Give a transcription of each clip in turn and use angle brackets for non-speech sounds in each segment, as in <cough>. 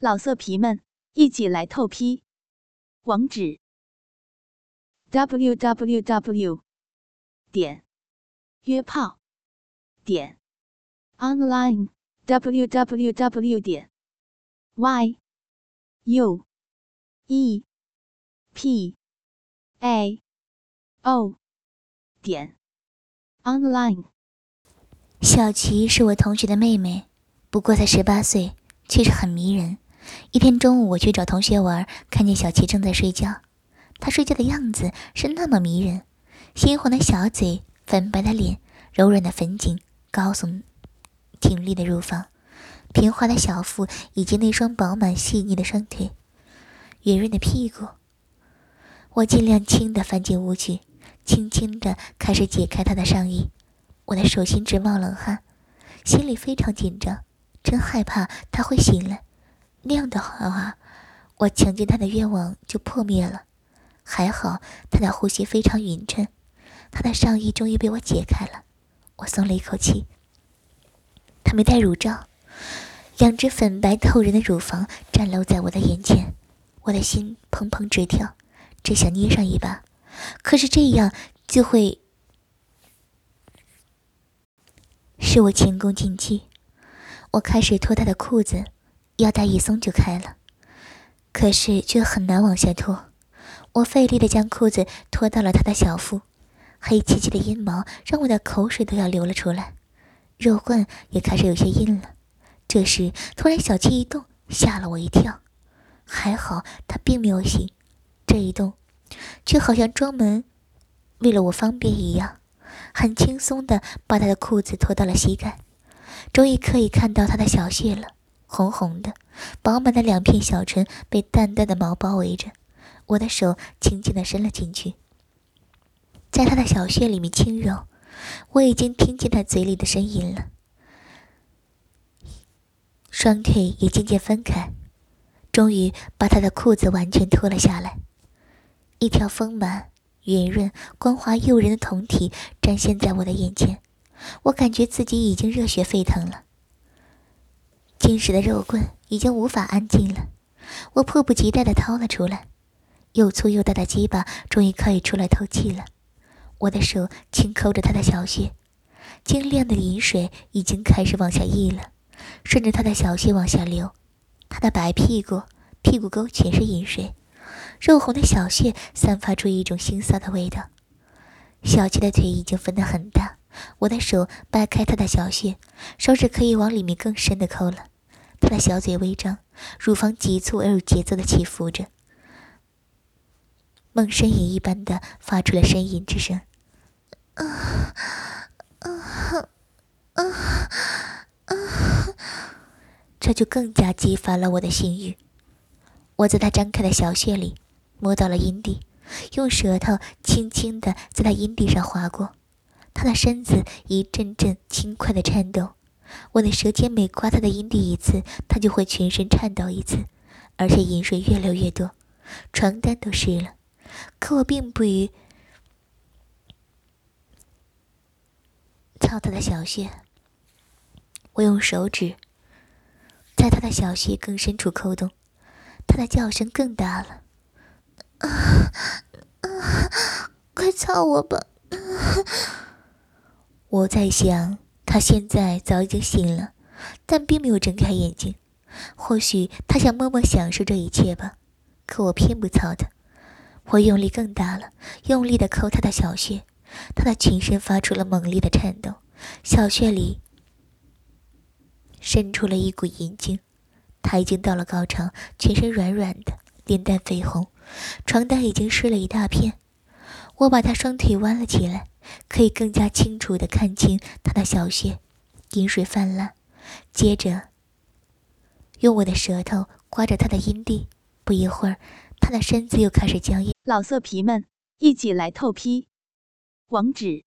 老色皮们，一起来透批！网址：w w w 点约炮点 online w w w 点 y u e p a o 点 online。小琪是我同学的妹妹，不过才十八岁，却是很迷人。一天中午，我去找同学玩，看见小琪正在睡觉。她睡觉的样子是那么迷人，猩红的小嘴，粉白的脸，柔软的粉颈，高耸挺立的乳房，平滑的小腹，以及那双饱满细腻的双腿，圆润的屁股。我尽量轻地翻进屋去，轻轻地开始解开她的上衣。我的手心直冒冷汗，心里非常紧张，真害怕她会醒来。那样的话，我强奸他的愿望就破灭了。还好他的呼吸非常匀称，他的上衣终于被我解开了，我松了一口气。他没戴乳罩，两只粉白透人的乳房展露在我的眼前，我的心砰砰直跳，只想捏上一把，可是这样就会使我前功尽弃。我开始脱他的裤子。腰带一松就开了，可是却很难往下脱。我费力的将裤子脱到了他的小腹，黑漆漆的阴毛让我的口水都要流了出来，肉棍也开始有些硬了。这时，突然小气一动，吓了我一跳。还好他并没有醒，这一动，却好像专门为了我方便一样，很轻松的把他的裤子脱到了膝盖，终于可以看到他的小穴了。红红的、饱满的两片小唇被淡淡的毛包围着，我的手轻轻的伸了进去，在他的小穴里面轻揉。我已经听见他嘴里的声音了，双腿也渐渐分开，终于把他的裤子完全脱了下来。一条丰满、圆润、光滑诱人的酮体展现在我的眼前，我感觉自己已经热血沸腾了。坚实的肉棍已经无法安静了，我迫不及待地掏了出来，又粗又大的鸡巴终于可以出来透气了。我的手轻抠着他的小穴，晶亮的饮水已经开始往下溢了，顺着他的小穴往下流。他的白屁股、屁股沟全是饮水，肉红的小穴散发出一种腥臊的味道。小七的腿已经分得很大。我的手掰开他的小穴，手指可以往里面更深的抠了。他的小嘴微张，乳房急促而有节奏的起伏着，梦呻吟一般的发出了呻吟之声。啊啊啊啊！这就更加激发了我的性欲。我在他张开的小穴里摸到了阴蒂，用舌头轻轻的在他阴蒂上划过。他的身子一阵阵轻快的颤抖，我的舌尖每刮他的阴蒂一次，他就会全身颤抖一次，而且饮水越流越多，床单都湿了。可我并不于操他的小穴，我用手指在他的小穴更深处抠动，他的叫声更大了：“啊啊，快操我吧！” <laughs> 我在想，他现在早已经醒了，但并没有睁开眼睛。或许他想默默享受这一切吧。可我偏不操他，我用力更大了，用力的抠他的小穴，他的全身发出了猛烈的颤抖，小穴里渗出了一股银精。他已经到了高潮，全身软软的，脸蛋绯红，床单已经湿了一大片。我把他双腿弯了起来。可以更加清楚地看清他的小穴，饮水泛滥。接着，用我的舌头刮着他的阴蒂。不一会儿，他的身子又开始僵硬。老色皮们，一起来透批！网址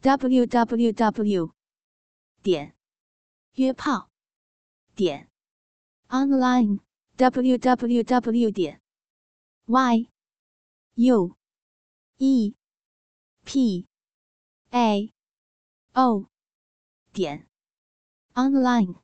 ：w w w 点约炮点 online w w w 点 y u e p a o 点 online。